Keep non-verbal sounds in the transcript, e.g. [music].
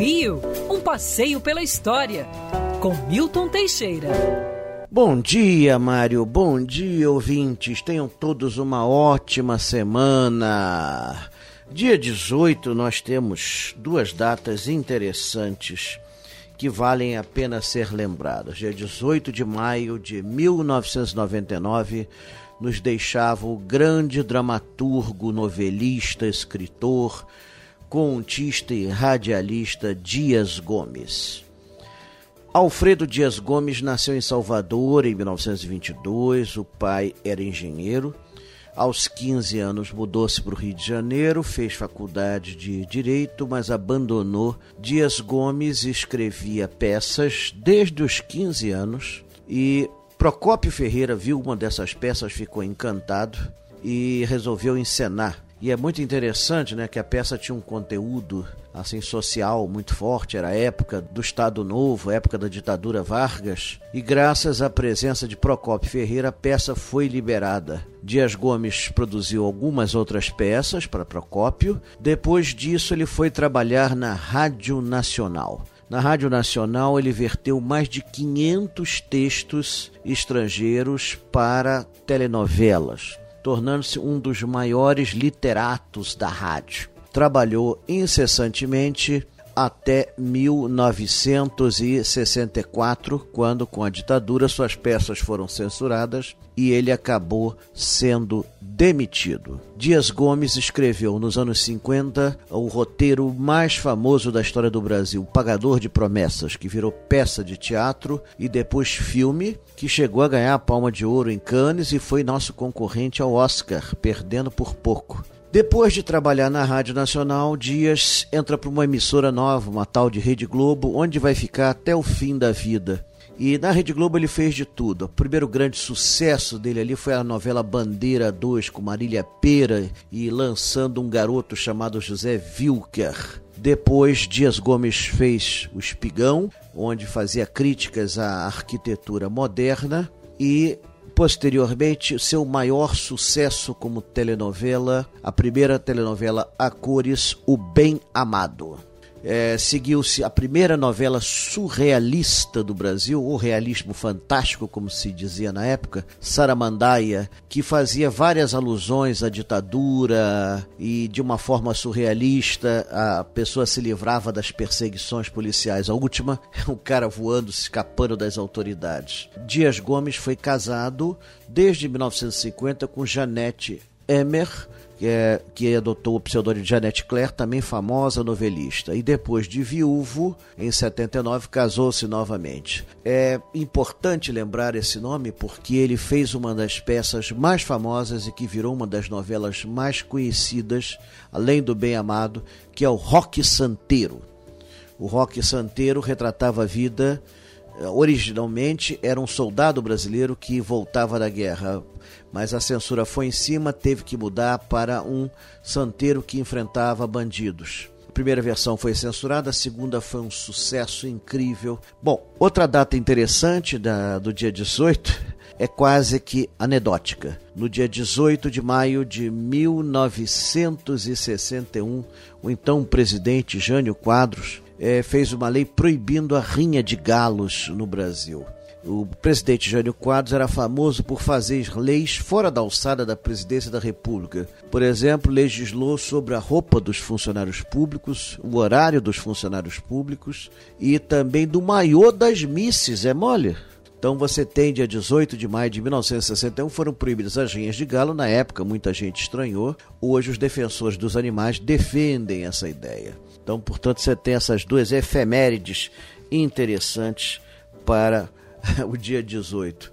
Rio, um passeio pela história, com Milton Teixeira. Bom dia, Mário. Bom dia, ouvintes. Tenham todos uma ótima semana. Dia 18, nós temos duas datas interessantes que valem a pena ser lembradas. Dia 18 de maio de 1999 nos deixava o grande dramaturgo, novelista, escritor, contista e radialista Dias Gomes. Alfredo Dias Gomes nasceu em Salvador em 1922. O pai era engenheiro. Aos 15 anos mudou-se para o Rio de Janeiro, fez faculdade de Direito, mas abandonou. Dias Gomes escrevia peças desde os 15 anos e Procópio Ferreira viu uma dessas peças, ficou encantado e resolveu encenar e é muito interessante, né, que a peça tinha um conteúdo assim social muito forte, era a época do Estado Novo, época da ditadura Vargas, e graças à presença de Procópio Ferreira, a peça foi liberada. Dias Gomes produziu algumas outras peças para Procópio. Depois disso, ele foi trabalhar na Rádio Nacional. Na Rádio Nacional, ele verteu mais de 500 textos estrangeiros para telenovelas tornando-se um dos maiores literatos da rádio. Trabalhou incessantemente até 1964, quando, com a ditadura, suas peças foram censuradas e ele acabou sendo demitido. Dias Gomes escreveu nos anos 50 o roteiro mais famoso da história do Brasil, Pagador de Promessas, que virou peça de teatro e depois filme, que chegou a ganhar a Palma de Ouro em Cannes e foi nosso concorrente ao Oscar, perdendo por pouco. Depois de trabalhar na Rádio Nacional, Dias entra para uma emissora nova, uma tal de Rede Globo, onde vai ficar até o fim da vida. E na Rede Globo ele fez de tudo. O primeiro grande sucesso dele ali foi a novela Bandeira 2 com Marília Pera e lançando um garoto chamado José Wilker. Depois, Dias Gomes fez O Espigão, onde fazia críticas à arquitetura moderna. E Posteriormente, seu maior sucesso como telenovela, a primeira telenovela a cores, O Bem Amado. É, Seguiu-se a primeira novela surrealista do Brasil, o realismo fantástico, como se dizia na época, Saramandaia, que fazia várias alusões à ditadura e de uma forma surrealista a pessoa se livrava das perseguições policiais. A última [laughs] é um cara voando, escapando das autoridades. Dias Gomes foi casado desde 1950 com Janete Emer que, é, que adotou o pseudônimo de Janete Claire, também famosa novelista. E depois de viúvo, em 79, casou-se novamente. É importante lembrar esse nome porque ele fez uma das peças mais famosas e que virou uma das novelas mais conhecidas, além do Bem Amado, que é o Roque Santeiro. O Roque Santeiro retratava a vida originalmente era um soldado brasileiro que voltava da guerra, mas a censura foi em cima, teve que mudar para um santeiro que enfrentava bandidos. A primeira versão foi censurada, a segunda foi um sucesso incrível. Bom, outra data interessante da, do dia 18 é quase que anedótica. No dia 18 de maio de 1961, o então presidente Jânio Quadros é, fez uma lei proibindo a rinha de galos no Brasil. O presidente Jânio Quadros era famoso por fazer leis fora da alçada da presidência da República. Por exemplo, legislou sobre a roupa dos funcionários públicos, o horário dos funcionários públicos e também do maiô das misses, é mole? Então você tem dia 18 de maio de 1961 foram proibidas as rinhas de galo. Na época muita gente estranhou. Hoje os defensores dos animais defendem essa ideia. Então, portanto, você tem essas duas efemérides interessantes para [laughs] o dia 18.